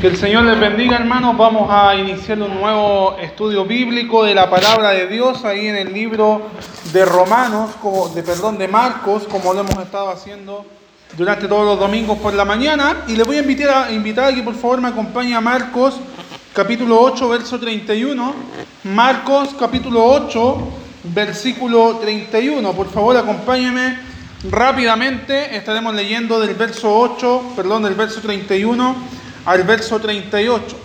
Que el Señor les bendiga, hermanos. Vamos a iniciar un nuevo estudio bíblico de la palabra de Dios ahí en el libro de Romanos, como, de perdón, de Marcos, como lo hemos estado haciendo durante todos los domingos por la mañana. Y les voy a invitar a, invitar a que por favor me acompañe a Marcos, capítulo 8, verso 31. Marcos, capítulo 8, versículo 31. Por favor, acompáñenme rápidamente. Estaremos leyendo del verso 8, perdón, del verso 31 al verso 38.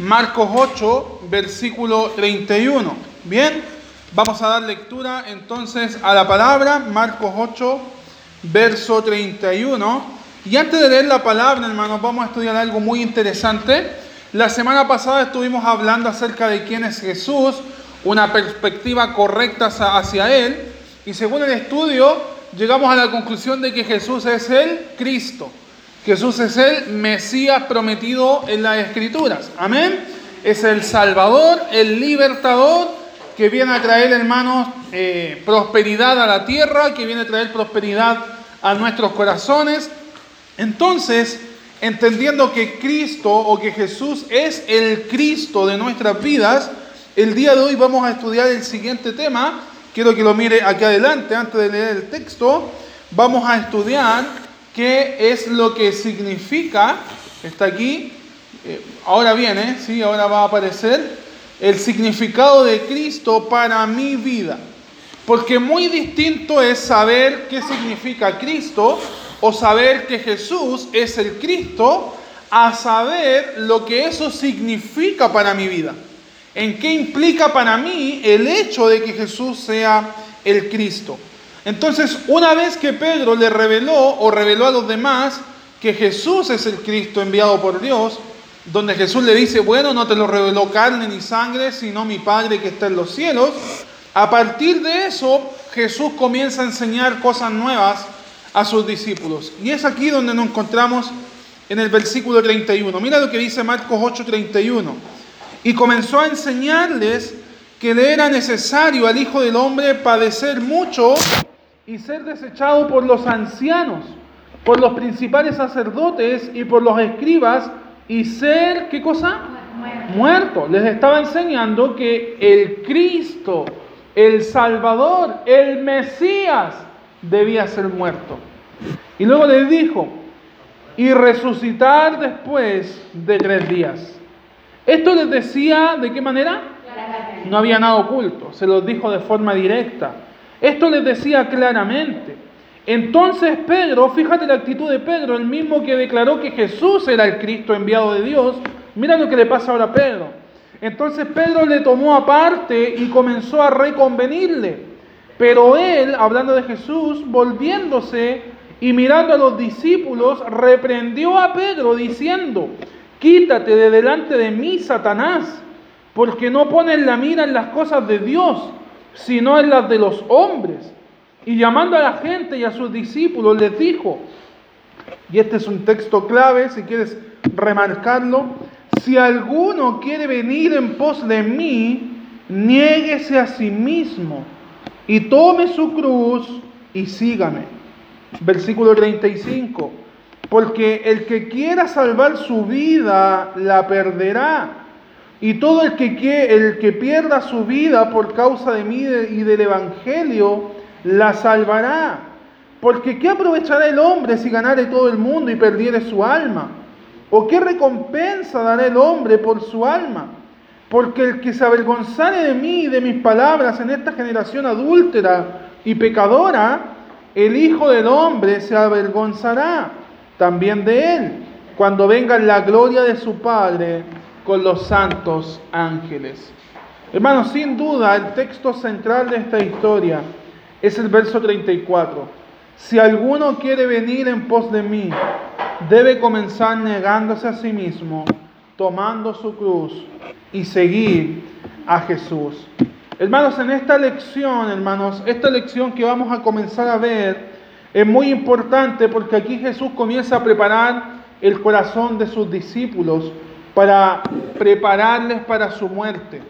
Marcos 8, versículo 31. Bien, vamos a dar lectura entonces a la palabra, Marcos 8, verso 31. Y antes de leer la palabra, hermanos, vamos a estudiar algo muy interesante. La semana pasada estuvimos hablando acerca de quién es Jesús, una perspectiva correcta hacia Él. Y según el estudio, llegamos a la conclusión de que Jesús es el Cristo. Jesús es el Mesías prometido en las Escrituras. Amén. Es el Salvador, el libertador que viene a traer, hermanos, eh, prosperidad a la tierra, que viene a traer prosperidad a nuestros corazones. Entonces, entendiendo que Cristo o que Jesús es el Cristo de nuestras vidas, el día de hoy vamos a estudiar el siguiente tema. Quiero que lo mire aquí adelante antes de leer el texto. Vamos a estudiar qué es lo que significa, está aquí, eh, ahora viene, ¿sí? ahora va a aparecer, el significado de Cristo para mi vida. Porque muy distinto es saber qué significa Cristo o saber que Jesús es el Cristo a saber lo que eso significa para mi vida. En qué implica para mí el hecho de que Jesús sea el Cristo. Entonces, una vez que Pedro le reveló o reveló a los demás que Jesús es el Cristo enviado por Dios, donde Jesús le dice, bueno, no te lo reveló carne ni sangre, sino mi Padre que está en los cielos, a partir de eso Jesús comienza a enseñar cosas nuevas a sus discípulos. Y es aquí donde nos encontramos en el versículo 31. Mira lo que dice Marcos 8:31. Y comenzó a enseñarles que le era necesario al Hijo del Hombre padecer mucho y ser desechado por los ancianos, por los principales sacerdotes y por los escribas y ser, ¿qué cosa? Muerto. Les estaba enseñando que el Cristo, el Salvador, el Mesías debía ser muerto. Y luego les dijo, y resucitar después de tres días. Esto les decía, ¿de qué manera? No había nada oculto, se los dijo de forma directa. Esto les decía claramente. Entonces Pedro, fíjate la actitud de Pedro, el mismo que declaró que Jesús era el Cristo enviado de Dios, mira lo que le pasa ahora a Pedro. Entonces Pedro le tomó aparte y comenzó a reconvenirle. Pero él, hablando de Jesús, volviéndose y mirando a los discípulos, reprendió a Pedro diciendo, quítate de delante de mí, Satanás, porque no pones la mira en las cosas de Dios sino en las de los hombres. Y llamando a la gente y a sus discípulos les dijo, y este es un texto clave, si quieres remarcarlo, si alguno quiere venir en pos de mí, niéguese a sí mismo y tome su cruz y sígame. Versículo 35, porque el que quiera salvar su vida la perderá y todo el que, el que pierda su vida por causa de mí y del Evangelio, la salvará. Porque ¿qué aprovechará el hombre si ganare todo el mundo y perdiere su alma? ¿O qué recompensa dará el hombre por su alma? Porque el que se avergonzare de mí y de mis palabras en esta generación adúltera y pecadora, el Hijo del Hombre se avergonzará también de él, cuando venga la gloria de su Padre con los santos ángeles. Hermanos, sin duda el texto central de esta historia es el verso 34. Si alguno quiere venir en pos de mí, debe comenzar negándose a sí mismo, tomando su cruz y seguir a Jesús. Hermanos, en esta lección, hermanos, esta lección que vamos a comenzar a ver es muy importante porque aquí Jesús comienza a preparar el corazón de sus discípulos para prepararles para su muerte.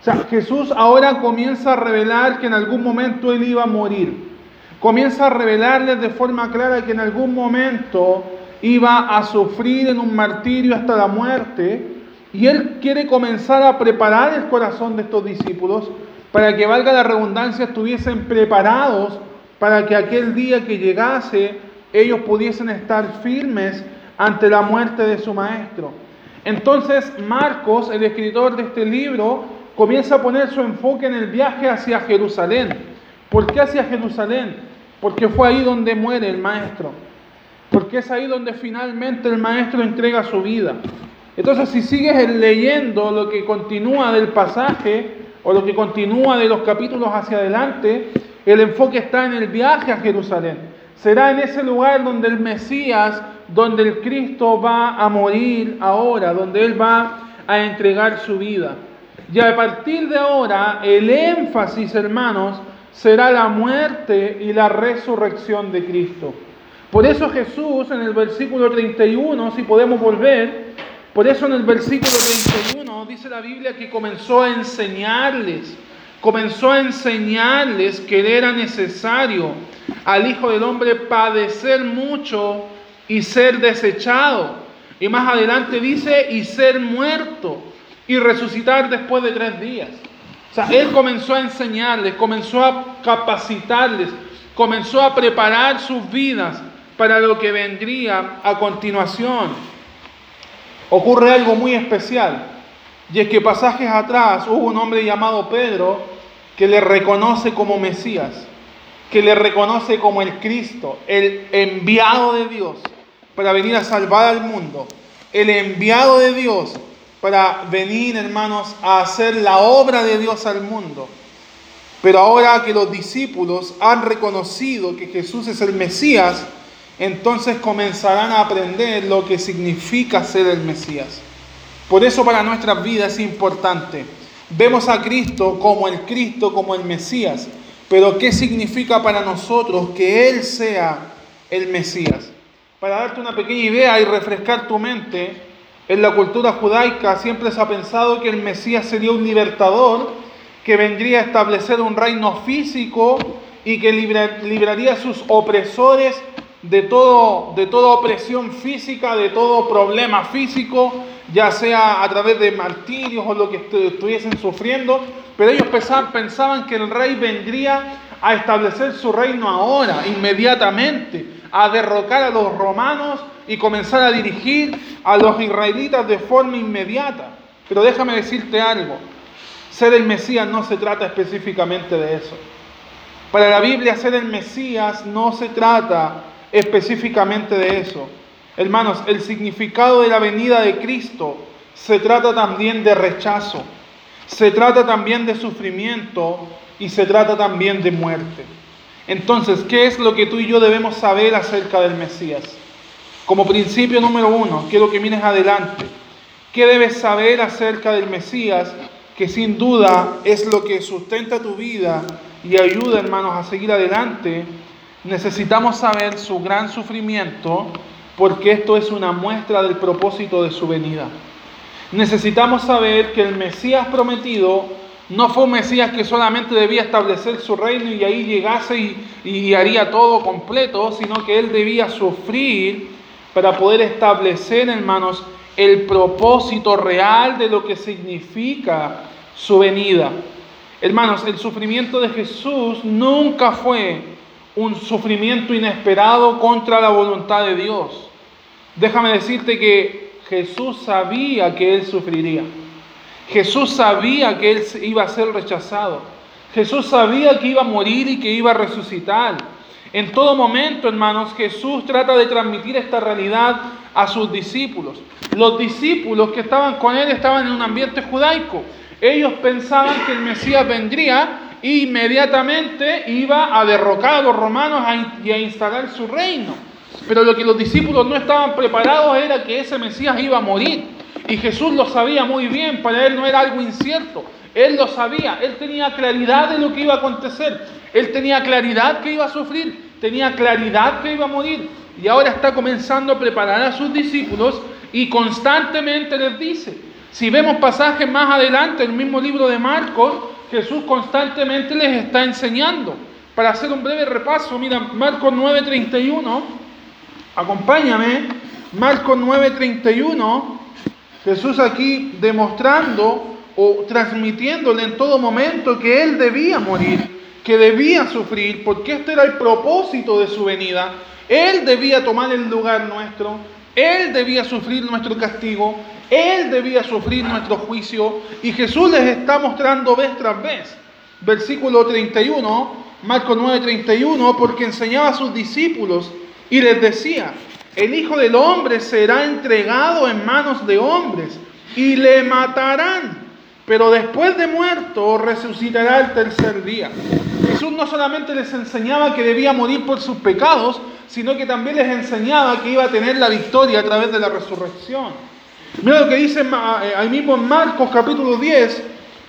O sea, Jesús ahora comienza a revelar que en algún momento Él iba a morir. Comienza a revelarles de forma clara que en algún momento iba a sufrir en un martirio hasta la muerte. Y él quiere comenzar a preparar el corazón de estos discípulos para que valga la redundancia, estuviesen preparados para que aquel día que llegase ellos pudiesen estar firmes ante la muerte de su maestro. Entonces Marcos, el escritor de este libro, comienza a poner su enfoque en el viaje hacia Jerusalén. ¿Por qué hacia Jerusalén? Porque fue ahí donde muere el maestro. Porque es ahí donde finalmente el maestro entrega su vida. Entonces si sigues leyendo lo que continúa del pasaje o lo que continúa de los capítulos hacia adelante, el enfoque está en el viaje a Jerusalén. Será en ese lugar donde el Mesías, donde el Cristo va a morir ahora, donde Él va a entregar su vida. Y a partir de ahora, el énfasis, hermanos, será la muerte y la resurrección de Cristo. Por eso Jesús en el versículo 31, si podemos volver, por eso en el versículo 31 dice la Biblia que comenzó a enseñarles, comenzó a enseñarles que era necesario al Hijo del Hombre padecer mucho y ser desechado. Y más adelante dice, y ser muerto y resucitar después de tres días. O sea, Él comenzó a enseñarles, comenzó a capacitarles, comenzó a preparar sus vidas para lo que vendría a continuación. Ocurre algo muy especial, y es que pasajes atrás hubo un hombre llamado Pedro que le reconoce como Mesías, que le reconoce como el Cristo, el enviado de Dios para venir a salvar al mundo, el enviado de Dios para venir, hermanos, a hacer la obra de Dios al mundo. Pero ahora que los discípulos han reconocido que Jesús es el Mesías, entonces comenzarán a aprender lo que significa ser el Mesías. Por eso para nuestras vidas es importante. Vemos a Cristo como el Cristo, como el Mesías, pero ¿qué significa para nosotros que Él sea el Mesías? Para darte una pequeña idea y refrescar tu mente, en la cultura judaica siempre se ha pensado que el Mesías sería un libertador que vendría a establecer un reino físico y que libraría a sus opresores de, todo, de toda opresión física, de todo problema físico, ya sea a través de martirios o lo que estuviesen sufriendo. Pero ellos pensaban que el rey vendría a establecer su reino ahora, inmediatamente, a derrocar a los romanos y comenzar a dirigir a los israelitas de forma inmediata. Pero déjame decirte algo, ser el Mesías no se trata específicamente de eso. Para la Biblia ser el Mesías no se trata específicamente de eso. Hermanos, el significado de la venida de Cristo se trata también de rechazo, se trata también de sufrimiento y se trata también de muerte. Entonces, ¿qué es lo que tú y yo debemos saber acerca del Mesías? Como principio número uno, quiero que mires adelante. ¿Qué debes saber acerca del Mesías? Que sin duda es lo que sustenta tu vida y ayuda, hermanos, a seguir adelante. Necesitamos saber su gran sufrimiento porque esto es una muestra del propósito de su venida. Necesitamos saber que el Mesías prometido no fue un Mesías que solamente debía establecer su reino y ahí llegase y, y haría todo completo, sino que él debía sufrir para poder establecer, hermanos, el propósito real de lo que significa su venida. Hermanos, el sufrimiento de Jesús nunca fue un sufrimiento inesperado contra la voluntad de Dios. Déjame decirte que Jesús sabía que Él sufriría. Jesús sabía que Él iba a ser rechazado. Jesús sabía que iba a morir y que iba a resucitar. En todo momento, hermanos, Jesús trata de transmitir esta realidad a sus discípulos. Los discípulos que estaban con él estaban en un ambiente judaico. Ellos pensaban que el Mesías vendría e inmediatamente iba a derrocar a los romanos y a instalar su reino. Pero lo que los discípulos no estaban preparados era que ese Mesías iba a morir. Y Jesús lo sabía muy bien, para él no era algo incierto. Él lo sabía, él tenía claridad de lo que iba a acontecer. Él tenía claridad que iba a sufrir tenía claridad que iba a morir y ahora está comenzando a preparar a sus discípulos y constantemente les dice, si vemos pasajes más adelante, en el mismo libro de Marcos, Jesús constantemente les está enseñando. Para hacer un breve repaso, mira, Marcos 9:31, acompáñame, Marcos 9:31, Jesús aquí demostrando o transmitiéndole en todo momento que Él debía morir, que debía sufrir, porque este era el propósito de su venida. Él debía tomar el lugar nuestro, Él debía sufrir nuestro castigo, Él debía sufrir nuestro juicio, y Jesús les está mostrando vez tras vez. Versículo 31, Marcos 9:31, porque enseñaba a sus discípulos y les decía, el Hijo del Hombre será entregado en manos de hombres y le matarán, pero después de muerto resucitará el tercer día. Jesús no solamente les enseñaba que debía morir por sus pecados, sino que también les enseñaba que iba a tener la victoria a través de la resurrección. Mira lo que dice eh, ahí mismo en Marcos capítulo 10,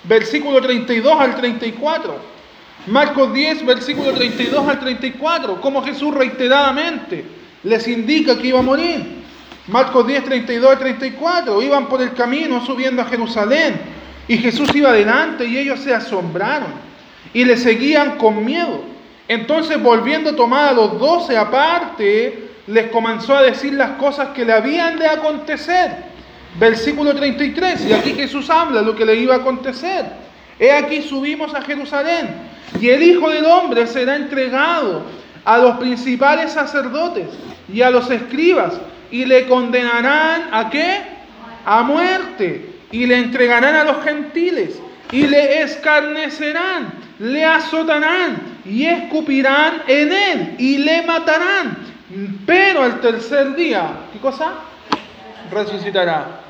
versículo 32 al 34. Marcos 10, versículo 32 al 34, como Jesús reiteradamente les indica que iba a morir. Marcos 10, 32 al 34, iban por el camino subiendo a Jerusalén y Jesús iba adelante y ellos se asombraron y le seguían con miedo. Entonces volviendo a tomar a los doce aparte, les comenzó a decir las cosas que le habían de acontecer. Versículo 33, y aquí Jesús habla lo que le iba a acontecer. He aquí subimos a Jerusalén y el Hijo del Hombre será entregado a los principales sacerdotes y a los escribas y le condenarán a qué? A muerte y le entregarán a los gentiles y le escarnecerán, le azotarán y escupirán en él y le matarán. Pero al tercer día, ¿qué cosa? Resucitará.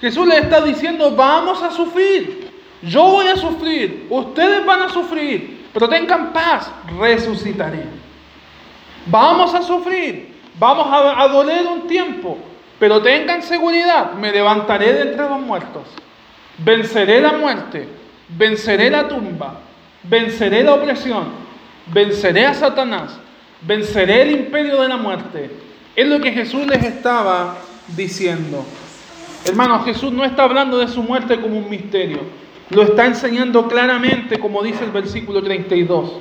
Jesús le está diciendo, vamos a sufrir. Yo voy a sufrir, ustedes van a sufrir, pero tengan paz, resucitaré. Vamos a sufrir, vamos a, doler un tiempo, pero tengan seguridad, me levantaré de entre los muertos. Venceré la muerte, venceré la tumba, venceré la opresión, venceré a Satanás, venceré el imperio de la muerte. Es lo que Jesús les estaba diciendo. Hermanos, Jesús no está hablando de su muerte como un misterio. Lo está enseñando claramente, como dice el versículo 32.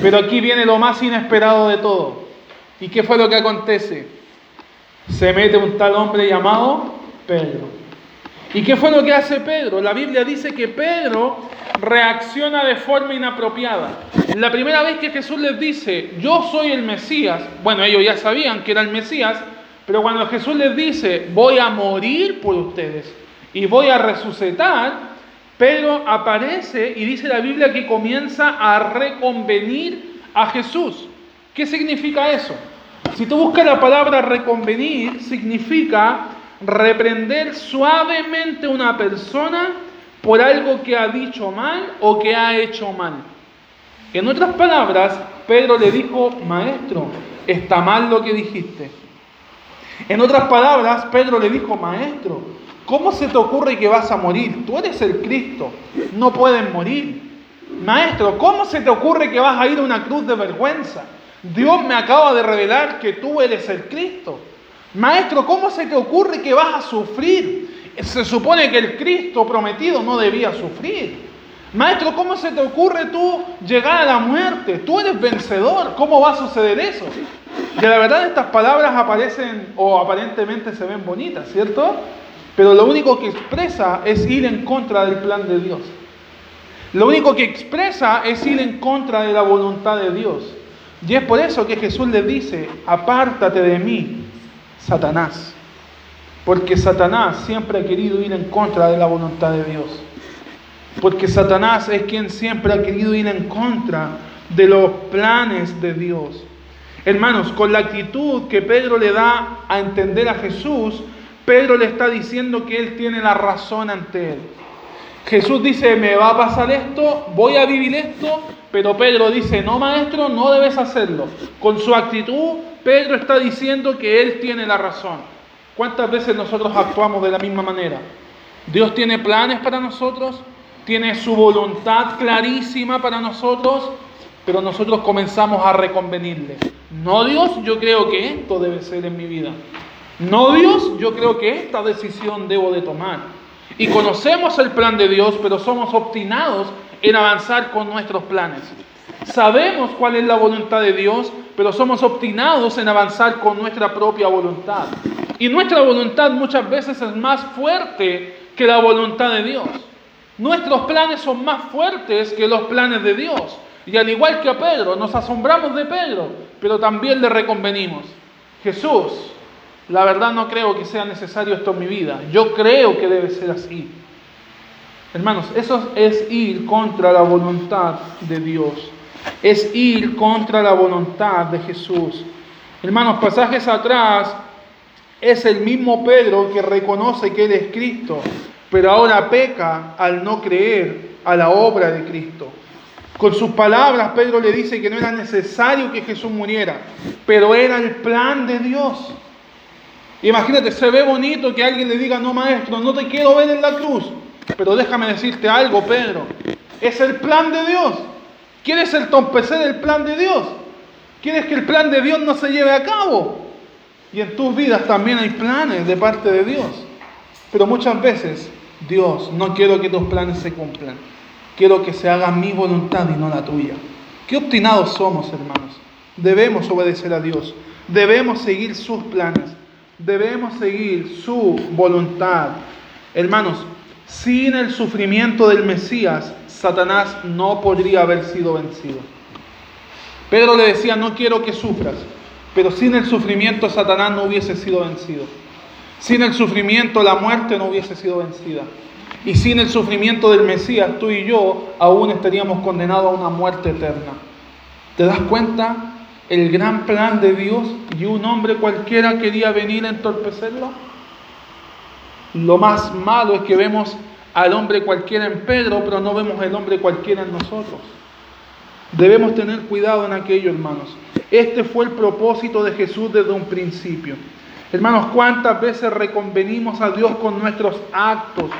Pero aquí viene lo más inesperado de todo. ¿Y qué fue lo que acontece? Se mete un tal hombre llamado Pedro. ¿Y qué fue lo que hace Pedro? La Biblia dice que Pedro reacciona de forma inapropiada. La primera vez que Jesús les dice, yo soy el Mesías, bueno, ellos ya sabían que era el Mesías, pero cuando Jesús les dice, voy a morir por ustedes y voy a resucitar, Pedro aparece y dice la Biblia que comienza a reconvenir a Jesús. ¿Qué significa eso? Si tú buscas la palabra reconvenir, significa reprender suavemente a una persona por algo que ha dicho mal o que ha hecho mal. En otras palabras, Pedro le dijo, maestro, está mal lo que dijiste. En otras palabras, Pedro le dijo, maestro, ¿Cómo se te ocurre que vas a morir? Tú eres el Cristo, no pueden morir. Maestro, ¿cómo se te ocurre que vas a ir a una cruz de vergüenza? Dios me acaba de revelar que tú eres el Cristo. Maestro, ¿cómo se te ocurre que vas a sufrir? Se supone que el Cristo prometido no debía sufrir. Maestro, ¿cómo se te ocurre tú llegar a la muerte? Tú eres vencedor. ¿Cómo va a suceder eso? Que la verdad estas palabras aparecen o aparentemente se ven bonitas, ¿cierto? Pero lo único que expresa es ir en contra del plan de Dios. Lo único que expresa es ir en contra de la voluntad de Dios. Y es por eso que Jesús le dice, apártate de mí, Satanás. Porque Satanás siempre ha querido ir en contra de la voluntad de Dios. Porque Satanás es quien siempre ha querido ir en contra de los planes de Dios. Hermanos, con la actitud que Pedro le da a entender a Jesús, Pedro le está diciendo que él tiene la razón ante él. Jesús dice, me va a pasar esto, voy a vivir esto, pero Pedro dice, no maestro, no debes hacerlo. Con su actitud, Pedro está diciendo que él tiene la razón. ¿Cuántas veces nosotros actuamos de la misma manera? Dios tiene planes para nosotros, tiene su voluntad clarísima para nosotros, pero nosotros comenzamos a reconvenirle. No Dios, yo creo que esto debe ser en mi vida. No Dios, yo creo que esta decisión debo de tomar. Y conocemos el plan de Dios, pero somos obstinados en avanzar con nuestros planes. Sabemos cuál es la voluntad de Dios, pero somos obstinados en avanzar con nuestra propia voluntad. Y nuestra voluntad muchas veces es más fuerte que la voluntad de Dios. Nuestros planes son más fuertes que los planes de Dios. Y al igual que a Pedro, nos asombramos de Pedro, pero también le reconvenimos. Jesús, la verdad no creo que sea necesario esto en mi vida. Yo creo que debe ser así. Hermanos, eso es ir contra la voluntad de Dios. Es ir contra la voluntad de Jesús. Hermanos, pasajes atrás es el mismo Pedro que reconoce que Él es Cristo, pero ahora peca al no creer a la obra de Cristo. Con sus palabras, Pedro le dice que no era necesario que Jesús muriera, pero era el plan de Dios. Imagínate, se ve bonito que alguien le diga, no maestro, no te quiero ver en la cruz. Pero déjame decirte algo, Pedro. Es el plan de Dios. ¿Quieres entorpecer el plan de Dios? ¿Quieres que el plan de Dios no se lleve a cabo? Y en tus vidas también hay planes de parte de Dios. Pero muchas veces, Dios, no quiero que tus planes se cumplan. Quiero que se haga mi voluntad y no la tuya. Qué obstinados somos, hermanos. Debemos obedecer a Dios. Debemos seguir sus planes. Debemos seguir su voluntad. Hermanos, sin el sufrimiento del Mesías, Satanás no podría haber sido vencido. Pedro le decía, no quiero que sufras, pero sin el sufrimiento Satanás no hubiese sido vencido. Sin el sufrimiento la muerte no hubiese sido vencida. Y sin el sufrimiento del Mesías, tú y yo aún estaríamos condenados a una muerte eterna. ¿Te das cuenta? El gran plan de Dios y un hombre cualquiera quería venir a entorpecerlo. Lo más malo es que vemos al hombre cualquiera en Pedro, pero no vemos al hombre cualquiera en nosotros. Debemos tener cuidado en aquello, hermanos. Este fue el propósito de Jesús desde un principio. Hermanos, ¿cuántas veces reconvenimos a Dios con nuestros actos?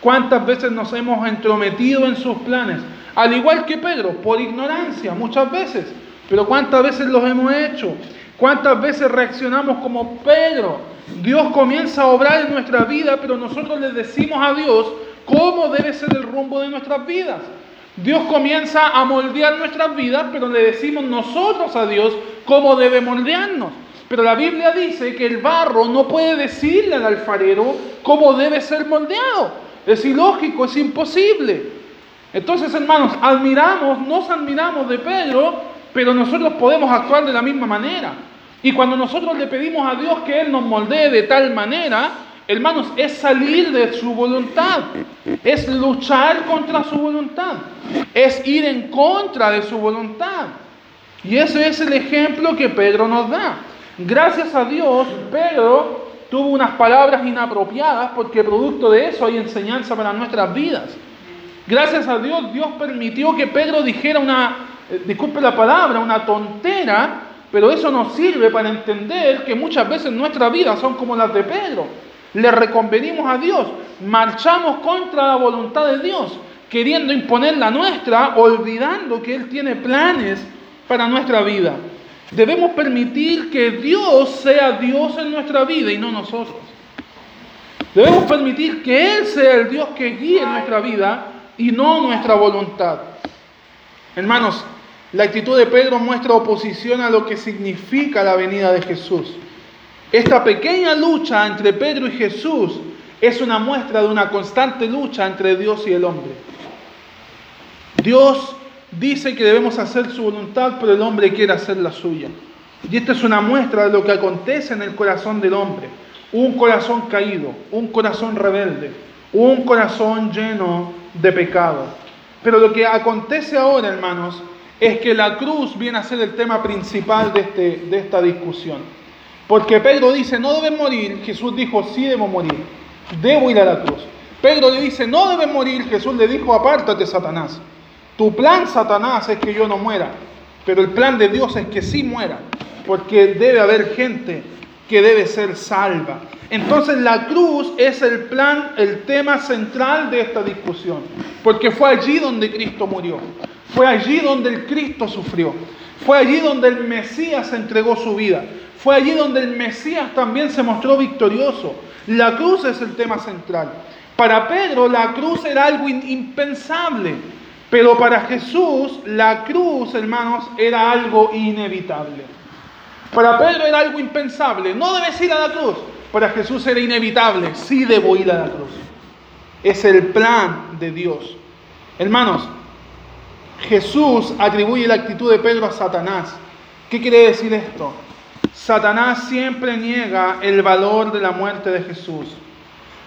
¿Cuántas veces nos hemos entrometido en sus planes? Al igual que Pedro, por ignorancia, muchas veces. Pero ¿cuántas veces los hemos hecho? ¿Cuántas veces reaccionamos como Pedro? Dios comienza a obrar en nuestra vida, pero nosotros le decimos a Dios cómo debe ser el rumbo de nuestras vidas. Dios comienza a moldear nuestras vidas, pero le decimos nosotros a Dios cómo debe moldearnos. Pero la Biblia dice que el barro no puede decirle al alfarero cómo debe ser moldeado. Es ilógico, es imposible. Entonces, hermanos, admiramos, nos admiramos de Pedro, pero nosotros podemos actuar de la misma manera. Y cuando nosotros le pedimos a Dios que Él nos moldee de tal manera, hermanos, es salir de su voluntad, es luchar contra su voluntad, es ir en contra de su voluntad. Y ese es el ejemplo que Pedro nos da. Gracias a Dios, Pedro tuvo unas palabras inapropiadas porque producto de eso hay enseñanza para nuestras vidas. Gracias a Dios, Dios permitió que Pedro dijera una, eh, disculpe la palabra, una tontera, pero eso nos sirve para entender que muchas veces nuestras vidas son como las de Pedro. Le reconvenimos a Dios, marchamos contra la voluntad de Dios, queriendo imponer la nuestra, olvidando que Él tiene planes para nuestra vida. Debemos permitir que Dios sea Dios en nuestra vida y no nosotros. Debemos permitir que Él sea el Dios que guíe nuestra vida y no nuestra voluntad. Hermanos, la actitud de Pedro muestra oposición a lo que significa la venida de Jesús. Esta pequeña lucha entre Pedro y Jesús es una muestra de una constante lucha entre Dios y el hombre. Dios dice que debemos hacer su voluntad, pero el hombre quiere hacer la suya. Y esta es una muestra de lo que acontece en el corazón del hombre. Un corazón caído, un corazón rebelde, un corazón lleno de pecado. Pero lo que acontece ahora, hermanos, es que la cruz viene a ser el tema principal de, este, de esta discusión. Porque Pedro dice, no deben morir, Jesús dijo, sí debo morir, debo ir a la cruz. Pedro le dice, no deben morir, Jesús le dijo, apártate, Satanás. Tu plan, Satanás, es que yo no muera, pero el plan de Dios es que sí muera, porque debe haber gente que debe ser salva. Entonces la cruz es el plan, el tema central de esta discusión, porque fue allí donde Cristo murió, fue allí donde el Cristo sufrió, fue allí donde el Mesías entregó su vida, fue allí donde el Mesías también se mostró victorioso. La cruz es el tema central. Para Pedro la cruz era algo impensable. Pero para Jesús la cruz, hermanos, era algo inevitable. Para Pedro era algo impensable, no debes ir a la cruz. Para Jesús era inevitable, sí debo ir a la cruz. Es el plan de Dios. Hermanos, Jesús atribuye la actitud de Pedro a Satanás. ¿Qué quiere decir esto? Satanás siempre niega el valor de la muerte de Jesús.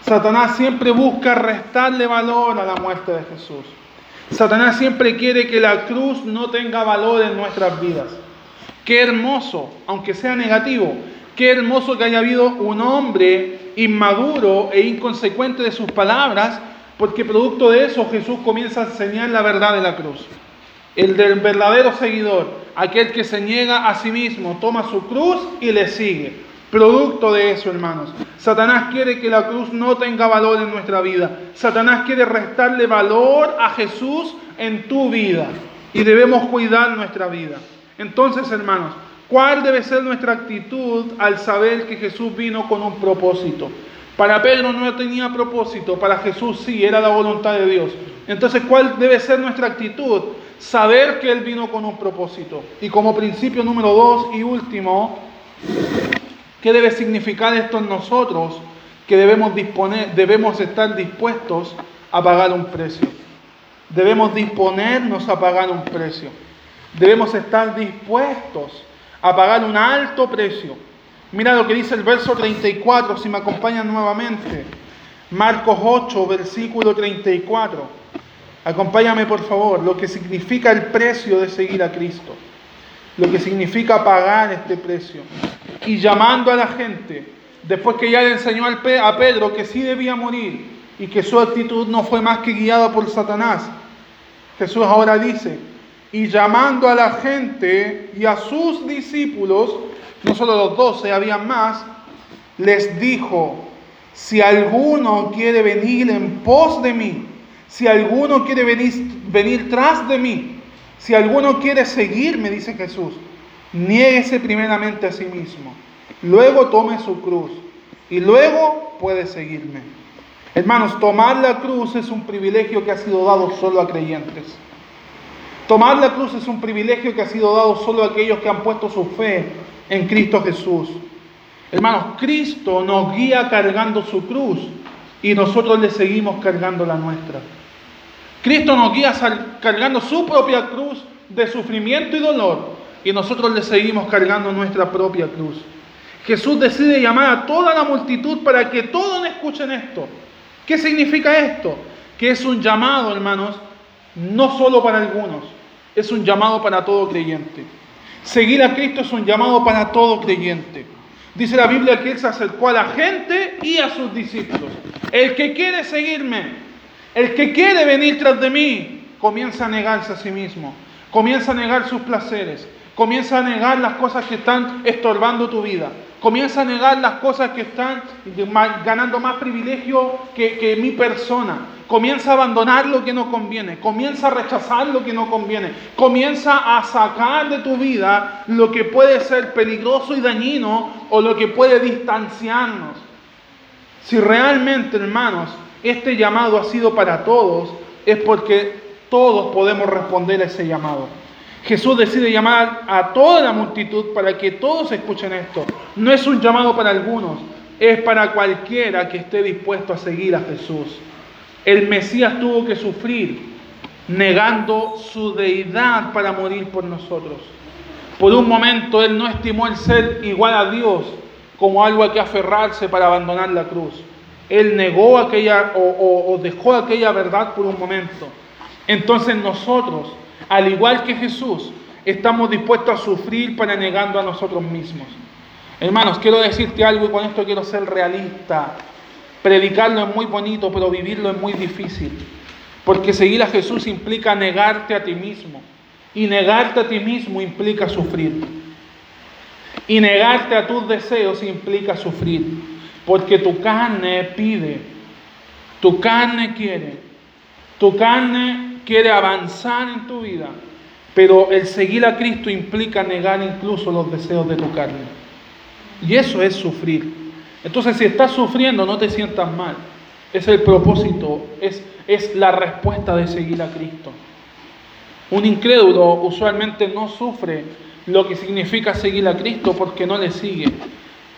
Satanás siempre busca restarle valor a la muerte de Jesús. Satanás siempre quiere que la cruz no tenga valor en nuestras vidas. Qué hermoso, aunque sea negativo, qué hermoso que haya habido un hombre inmaduro e inconsecuente de sus palabras, porque producto de eso Jesús comienza a enseñar la verdad de la cruz. El del verdadero seguidor, aquel que se niega a sí mismo, toma su cruz y le sigue. Producto de eso, hermanos. Satanás quiere que la cruz no tenga valor en nuestra vida. Satanás quiere restarle valor a Jesús en tu vida. Y debemos cuidar nuestra vida. Entonces, hermanos, ¿cuál debe ser nuestra actitud al saber que Jesús vino con un propósito? Para Pedro no tenía propósito, para Jesús sí, era la voluntad de Dios. Entonces, ¿cuál debe ser nuestra actitud? Saber que Él vino con un propósito. Y como principio número dos y último, ¿Qué debe significar esto en nosotros? Que debemos, disponer, debemos estar dispuestos a pagar un precio. Debemos disponernos a pagar un precio. Debemos estar dispuestos a pagar un alto precio. Mira lo que dice el verso 34, si me acompañan nuevamente. Marcos 8, versículo 34. Acompáñame por favor, lo que significa el precio de seguir a Cristo. Lo que significa pagar este precio y llamando a la gente, después que ya le enseñó a Pedro que sí debía morir y que su actitud no fue más que guiada por Satanás, Jesús ahora dice, y llamando a la gente y a sus discípulos, no solo los doce, había más, les dijo, si alguno quiere venir en pos de mí, si alguno quiere venir, venir tras de mí, si alguno quiere seguirme, dice Jesús, Niéguese primeramente a sí mismo, luego tome su cruz y luego puede seguirme. Hermanos, tomar la cruz es un privilegio que ha sido dado solo a creyentes. Tomar la cruz es un privilegio que ha sido dado solo a aquellos que han puesto su fe en Cristo Jesús. Hermanos, Cristo nos guía cargando su cruz y nosotros le seguimos cargando la nuestra. Cristo nos guía cargando su propia cruz de sufrimiento y dolor y nosotros le seguimos cargando nuestra propia cruz. Jesús decide llamar a toda la multitud para que todos escuchen esto. ¿Qué significa esto? Que es un llamado, hermanos, no solo para algunos, es un llamado para todo creyente. Seguir a Cristo es un llamado para todo creyente. Dice la Biblia que Él se acercó a la gente y a sus discípulos. El que quiere seguirme, el que quiere venir tras de mí, comienza a negarse a sí mismo, comienza a negar sus placeres, Comienza a negar las cosas que están estorbando tu vida. Comienza a negar las cosas que están ganando más privilegio que, mi persona. Comienza a abandonar lo que no conviene. Comienza a rechazar lo que no conviene. Comienza a sacar de tu vida lo que puede ser peligroso y dañino o lo que puede distanciarnos. Si realmente, hermanos, este llamado ha sido para todos, es porque todos podemos responder a ese llamado. Jesús decide llamar a toda la multitud para que todos escuchen esto. No es un llamado para algunos, es para cualquiera que esté dispuesto a seguir a Jesús. El Mesías tuvo que sufrir negando su deidad para morir por nosotros. Por un momento él no estimó el ser igual a Dios como algo a que aferrarse para abandonar la cruz. Él negó aquella o, o dejó aquella verdad por un momento. Entonces nosotros al igual que Jesús, estamos dispuestos a sufrir para negando a nosotros mismos. Hermanos, quiero decirte algo y con esto quiero ser realista. Predicarlo es muy bonito, pero vivirlo es muy difícil. Porque seguir a Jesús implica negarte a ti mismo. Y negarte a ti mismo implica sufrir. Y negarte a tus deseos implica sufrir. Porque tu carne pide, tu carne quiere, tu carne quiere avanzar en tu vida, pero el seguir a Cristo implica negar incluso los deseos de tu carne. Y eso es sufrir. Entonces, si estás sufriendo, no te sientas mal. Es el propósito, es, es la respuesta de seguir a Cristo. Un incrédulo usualmente no sufre lo que significa seguir a Cristo porque no le sigue.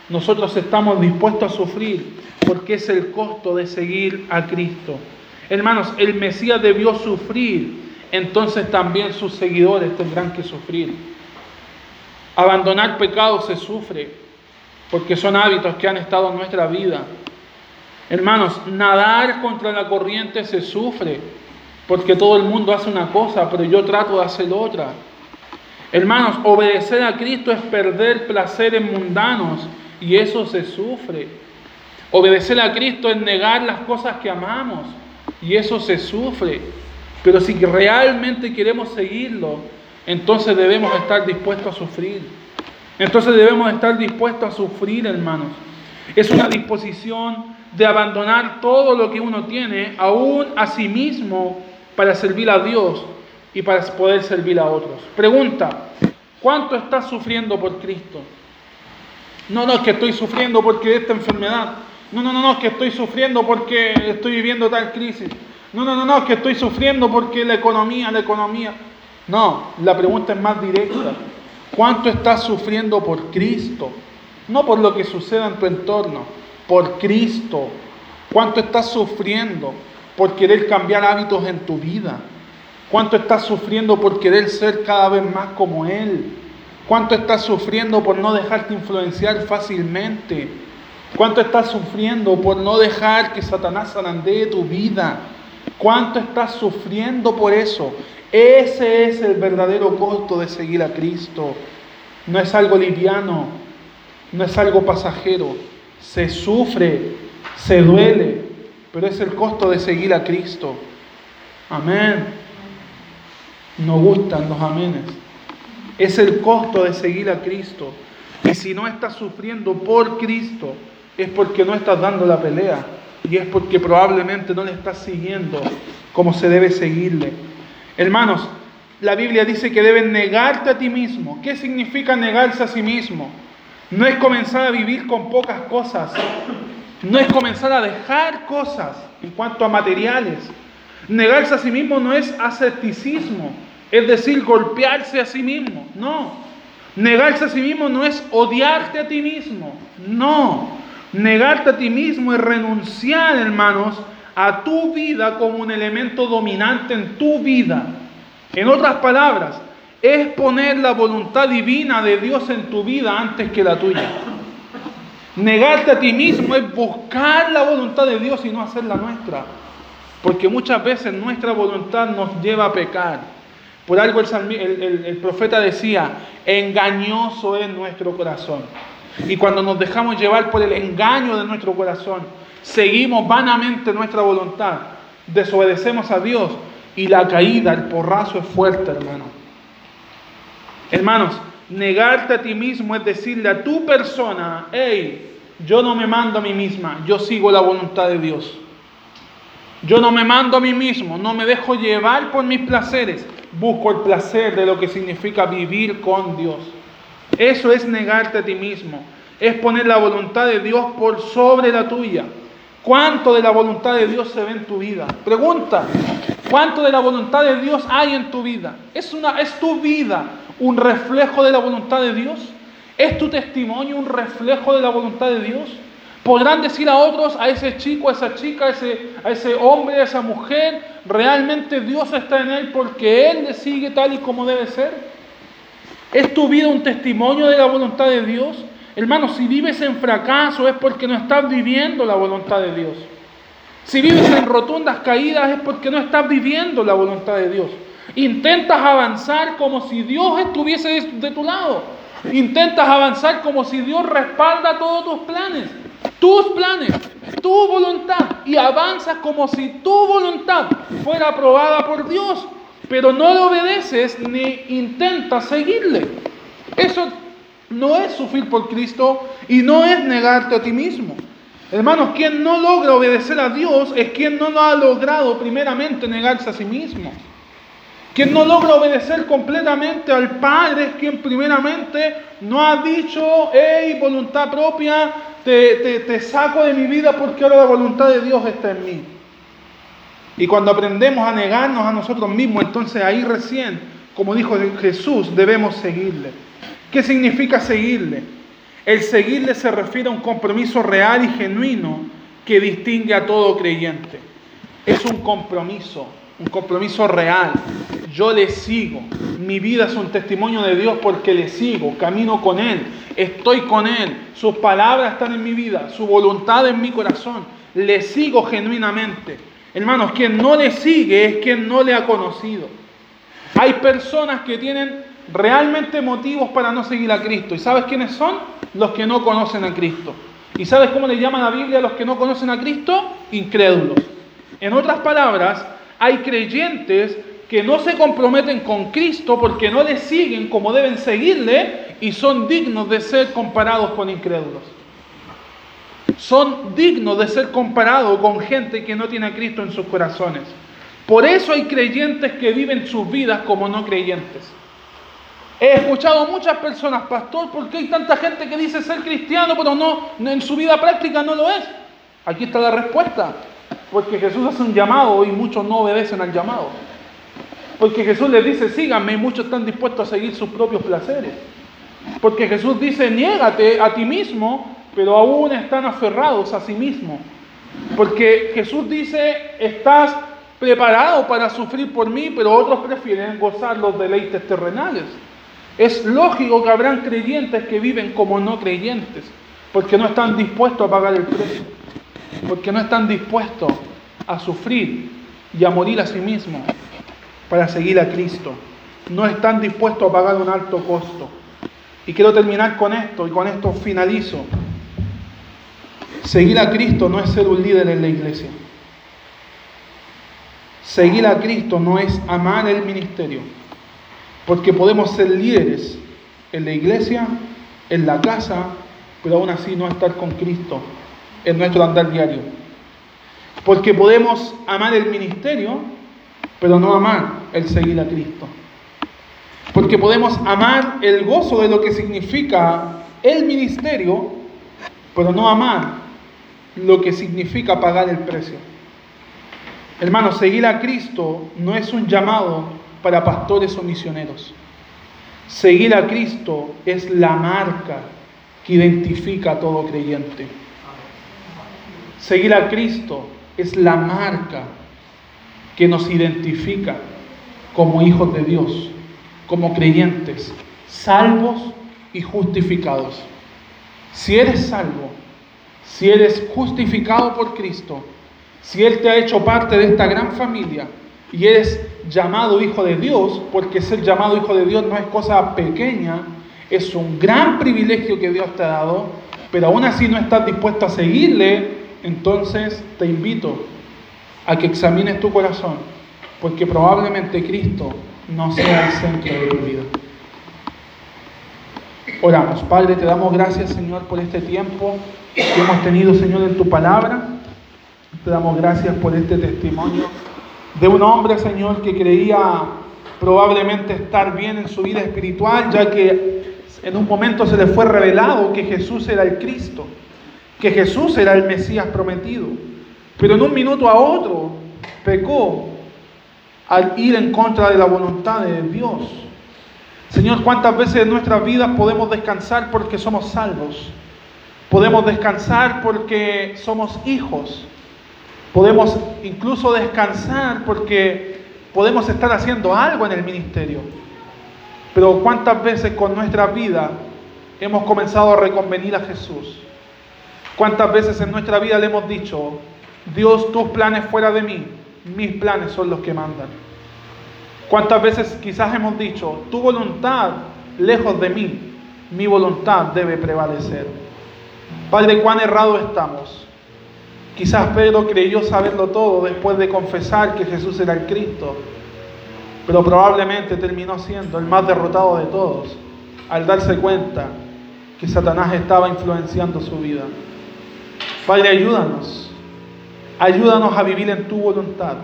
Nosotros estamos dispuestos a sufrir porque es el costo de seguir a Cristo. Hermanos, el Mesías debió sufrir, entonces también sus seguidores tendrán que sufrir. Abandonar pecado se sufre porque son hábitos que han estado en nuestra vida. Hermanos, nadar contra la corriente se sufre porque todo el mundo hace una cosa, pero yo trato de hacer otra. Hermanos, obedecer a Cristo es perder placeres mundanos y eso se sufre. Obedecer a Cristo es negar las cosas que amamos y eso se sufre. Pero si realmente queremos seguirlo, entonces debemos estar dispuestos a sufrir. Entonces debemos estar dispuestos a sufrir, hermanos. Es una disposición de abandonar todo lo que uno tiene, aún a sí mismo, para servir a Dios y para poder servir a otros. Pregunta, ¿cuánto estás sufriendo por Cristo? No, no, es que estoy sufriendo porque esta enfermedad. No, no, no, no, que estoy sufriendo porque estoy viviendo tal crisis. No, no, no, no, que estoy sufriendo porque la economía, la economía. No, la pregunta es más directa. ¿Cuánto estás sufriendo por Cristo? No por lo que suceda en tu entorno, por Cristo. ¿Cuánto estás sufriendo por querer cambiar hábitos en tu vida? ¿Cuánto estás sufriendo por querer ser cada vez más como Él? ¿Cuánto estás sufriendo por no dejarte influenciar fácilmente? ¿Cuánto estás sufriendo por no dejar que Satanás zarandee tu vida? ¿Cuánto estás sufriendo por eso? Ese es el verdadero costo de seguir a Cristo. No es algo liviano, no es algo pasajero. Se sufre, se duele, pero es el costo de seguir a Cristo. Amén. Nos gustan los amenes. Es el costo de seguir a Cristo. Y si no estás sufriendo por Cristo, es porque no estás dando la pelea. Y es porque probablemente no le estás siguiendo como se debe seguirle. Hermanos, la Biblia dice que deben negarte a ti mismo. ¿Qué significa negarse a sí mismo? No es comenzar a vivir con pocas cosas. No es comenzar a dejar cosas en cuanto a materiales. Negarse a sí mismo no es asceticismo, es decir, golpearse a sí mismo. No. Negarse a sí mismo no es odiarte a ti mismo. No. Negarte a ti mismo es renunciar, hermanos, a tu vida como un elemento dominante en tu vida. En otras palabras, es poner la voluntad divina de Dios en tu vida antes que la tuya. Negarte a ti mismo es buscar la voluntad de Dios y no hacer la nuestra. Porque muchas veces nuestra voluntad nos lleva a pecar. Por algo el, el profeta decía, engañoso es nuestro corazón. Y cuando nos dejamos llevar por el engaño de nuestro corazón, seguimos vanamente nuestra voluntad, desobedecemos a Dios y la caída, el porrazo es fuerte, hermano. Hermanos, negarte a ti mismo es decirle a tu persona, hey, yo no me mando a mí misma, yo sigo la voluntad de Dios. Yo no me mando a mí mismo, no me dejo llevar por mis placeres, busco el placer de lo que significa vivir con Dios. Eso es negarte a ti mismo, es poner la voluntad de Dios por sobre la tuya. ¿Cuánto de la voluntad de Dios se ve en tu vida? Pregunta, ¿cuánto de la voluntad de Dios hay en tu vida? ¿Es, una, ¿Es tu vida un reflejo de la voluntad de Dios? ¿Es tu testimonio un reflejo de la voluntad de Dios? ¿Podrán decir a otros, a ese chico, a esa chica, a ese, a ese hombre, a esa mujer, realmente Dios está en él porque Él le sigue tal y como debe ser? ¿Es tu vida un testimonio de la voluntad de Dios? Hermano, si vives en fracaso es porque no estás viviendo la voluntad de Dios. Si vives en rotundas caídas es porque no estás viviendo la voluntad de Dios. Intentas avanzar como si Dios estuviese de tu lado. Intentas avanzar como si Dios respalda todos tus planes, tus planes, tu voluntad. Y avanzas como si tu voluntad fuera aprobada por Dios. Pero no le obedeces ni intentas seguirle. Eso no es sufrir por Cristo y no es negarte a ti mismo. Hermanos, quien no logra obedecer a Dios es quien no lo ha logrado primeramente negarse a sí mismo. Quien no logra obedecer completamente al Padre es quien primeramente no ha dicho, hey, voluntad propia, te, te saco de mi vida porque ahora la voluntad de Dios está en mí. Y cuando aprendemos a negarnos a nosotros mismos, entonces ahí recién como dijo Jesús, debemos seguirle. ¿Qué significa seguirle? El seguirle se refiere a un compromiso real y genuino que distingue a todo creyente. Es un compromiso, un compromiso real. Yo le sigo. Mi vida es un testimonio de Dios porque le sigo, camino con Él, estoy con Él. Sus palabras están en mi vida, su voluntad en mi corazón. Le sigo genuinamente. Hermanos, quien no le sigue es quien no le ha conocido. Hay personas que tienen realmente motivos para no seguir a Cristo. ¿Y sabes quiénes son? Los que no conocen a Cristo. ¿Y sabes cómo le llama la Biblia a los que no conocen a Cristo? Incrédulos. En otras palabras, hay creyentes que no se comprometen con Cristo porque no le siguen como deben seguirle y son dignos de ser comparados con incrédulos. Son dignos de ser comparados con gente que no tiene a Cristo en sus corazones. Por eso hay creyentes que viven sus vidas como no creyentes. He escuchado muchas personas, pastor, ¿por qué hay tanta gente que dice ser cristiano, pero no en su vida práctica no lo es? Aquí está la respuesta. Porque Jesús hace un llamado y muchos no obedecen al llamado. Porque Jesús les dice, síganme y muchos están dispuestos a seguir sus propios placeres. Porque Jesús dice, niégate a ti mismo, pero aún están aferrados a sí mismo. Porque Jesús dice, estás preparado para sufrir por mí, pero otros prefieren gozar los deleites terrenales. Es lógico que habrán creyentes que viven como no creyentes, porque no están dispuestos a pagar el precio, porque no están dispuestos a sufrir y a morir a sí mismos para seguir a Cristo. No están dispuestos a pagar un alto costo. Y quiero terminar con esto y con esto finalizo. Seguir a Cristo no es ser un líder en la iglesia. Seguir a Cristo no es amar el ministerio, porque podemos ser líderes en la iglesia, en la casa, pero aún así no estar con Cristo en nuestro andar diario. Porque podemos amar el ministerio, pero no amar el seguir a Cristo. Porque podemos amar el gozo de lo que significa el ministerio, pero no amar lo que significa pagar el precio. Hermanos, seguir a Cristo no es un llamado para pastores o misioneros. Seguir a Cristo es la marca que identifica a todo creyente. Seguir a Cristo es la marca que nos identifica como hijos de Dios, como creyentes, salvos y justificados. Si eres salvo, si eres justificado por Cristo, si Él te ha hecho parte de esta gran familia y eres llamado hijo de Dios, porque ser llamado hijo de Dios no es cosa pequeña, es un gran privilegio que Dios te ha dado, pero aún así no estás dispuesto a seguirle, entonces te invito a que examines tu corazón, porque probablemente Cristo no sea el centro de tu vida. Oramos, Padre, te damos gracias, Señor, por este tiempo que hemos tenido, Señor, en tu palabra. Te damos gracias por este testimonio de un hombre, Señor, que creía probablemente estar bien en su vida espiritual, ya que en un momento se le fue revelado que Jesús era el Cristo, que Jesús era el Mesías prometido. Pero en un minuto a otro pecó al ir en contra de la voluntad de Dios. Señor, ¿cuántas veces en nuestras vidas podemos descansar porque somos salvos? Podemos descansar porque somos hijos. Podemos incluso descansar porque podemos estar haciendo algo en el ministerio. Pero ¿cuántas veces con nuestra vida hemos comenzado a reconvenir a Jesús? ¿Cuántas veces en nuestra vida le hemos dicho, Dios, tus planes fuera de mí, mis planes son los que mandan? ¿Cuántas veces quizás hemos dicho, tu voluntad lejos de mí, mi voluntad debe prevalecer? Padre, cuán errado estamos. Quizás Pedro creyó saberlo todo después de confesar que Jesús era el Cristo, pero probablemente terminó siendo el más derrotado de todos al darse cuenta que Satanás estaba influenciando su vida. Padre, ayúdanos. Ayúdanos a vivir en tu voluntad.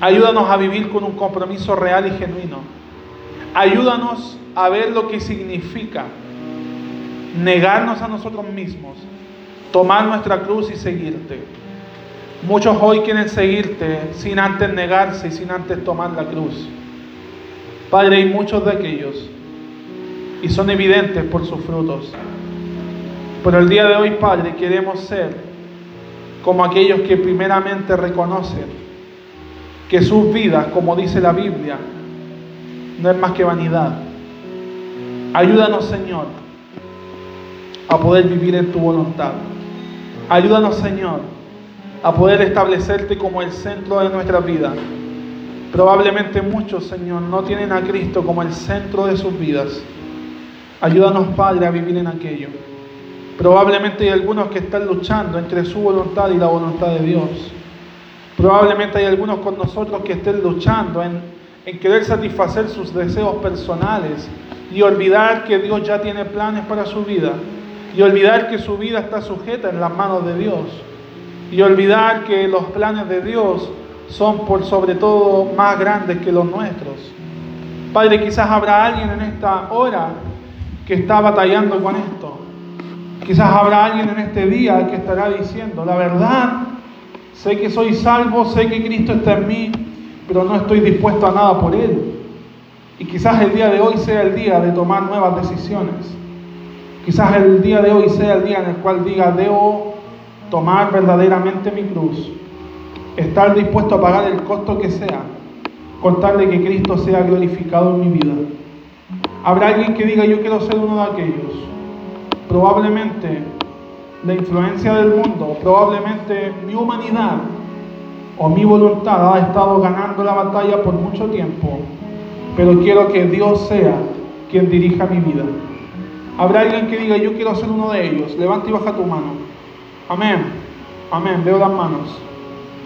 Ayúdanos a vivir con un compromiso real y genuino. Ayúdanos a ver lo que significa negarnos a nosotros mismos tomar nuestra cruz y seguirte. Muchos hoy quieren seguirte sin antes negarse y sin antes tomar la cruz. Padre, hay muchos de aquellos y son evidentes por sus frutos. Pero el día de hoy, Padre, queremos ser como aquellos que primeramente reconocen que sus vidas, como dice la Biblia, no es más que vanidad. Ayúdanos, Señor, a poder vivir en tu voluntad. Ayúdanos, Señor, a poder establecerte como el centro de nuestra vida. Probablemente muchos, Señor, no tienen a Cristo como el centro de sus vidas. Ayúdanos, Padre, a vivir en aquello. Probablemente hay algunos que están luchando entre su voluntad y la voluntad de Dios. Probablemente hay algunos con nosotros que estén luchando en, en querer satisfacer sus deseos personales y olvidar que Dios ya tiene planes para su vida. Y olvidar que su vida está sujeta en las manos de Dios. Y olvidar que los planes de Dios son por sobre todo más grandes que los nuestros. Padre, quizás habrá alguien en esta hora que está batallando con esto. Quizás habrá alguien en este día que estará diciendo, la verdad, sé que soy salvo, sé que Cristo está en mí, pero no estoy dispuesto a nada por Él. Y quizás el día de hoy sea el día de tomar nuevas decisiones. Quizás el día de hoy sea el día en el cual diga, debo tomar verdaderamente mi cruz estar dispuesto a pagar el costo que sea, contarle que Cristo sea glorificado en mi vida. Habrá alguien que diga yo quiero ser uno de aquellos. Probablemente la influencia del mundo, probablemente mi humanidad o mi voluntad ha estado ganando la batalla por mucho tiempo, pero quiero que Dios sea quien dirija mi vida. Habrá alguien que diga yo quiero ser uno de ellos. Levanta y baja tu mano. Amén. Amén. Veo las manos.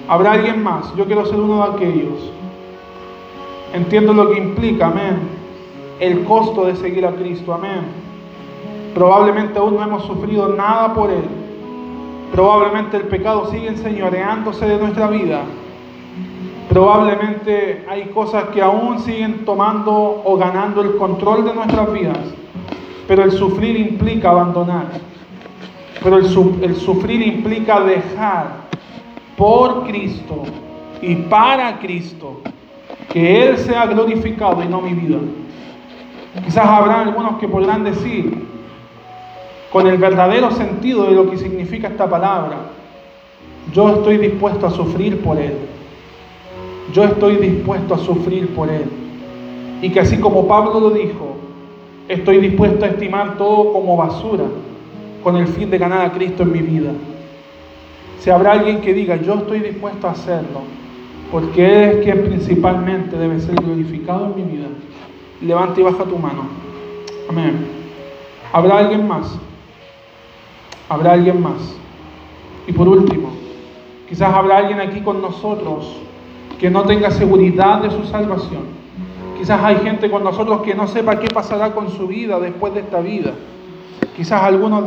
Habrá alguien más. Yo quiero ser uno de aquellos. Entiendo lo que implica, amén. El costo de seguir a Cristo, amén. Probablemente aún no hemos sufrido nada por Él. Probablemente el pecado sigue enseñoreándose de nuestra vida. Probablemente hay cosas que aún siguen tomando o ganando el control de nuestras vidas. Pero el sufrir implica abandonar. Pero el, sufrir implica dejar por Cristo y para Cristo, que Él sea glorificado y no mi vida. Quizás habrá algunos que podrán decir, con el verdadero sentido de lo que significa esta palabra, yo estoy dispuesto a sufrir por Él. Yo estoy dispuesto a sufrir por Él. Y que así como Pablo lo dijo, estoy dispuesto a estimar todo como basura con el fin de ganar a Cristo en mi vida. Si habrá alguien que diga, yo estoy dispuesto a hacerlo, porque Él es quien principalmente debe ser glorificado en mi vida, levanta y baja tu mano. Amén. ¿Habrá alguien más? ¿Habrá alguien más? Y por último, quizás habrá alguien aquí con nosotros que no tenga seguridad de su salvación. Quizás hay gente con nosotros que no sepa qué pasará con su vida después de esta vida. Quizás algunos dirán,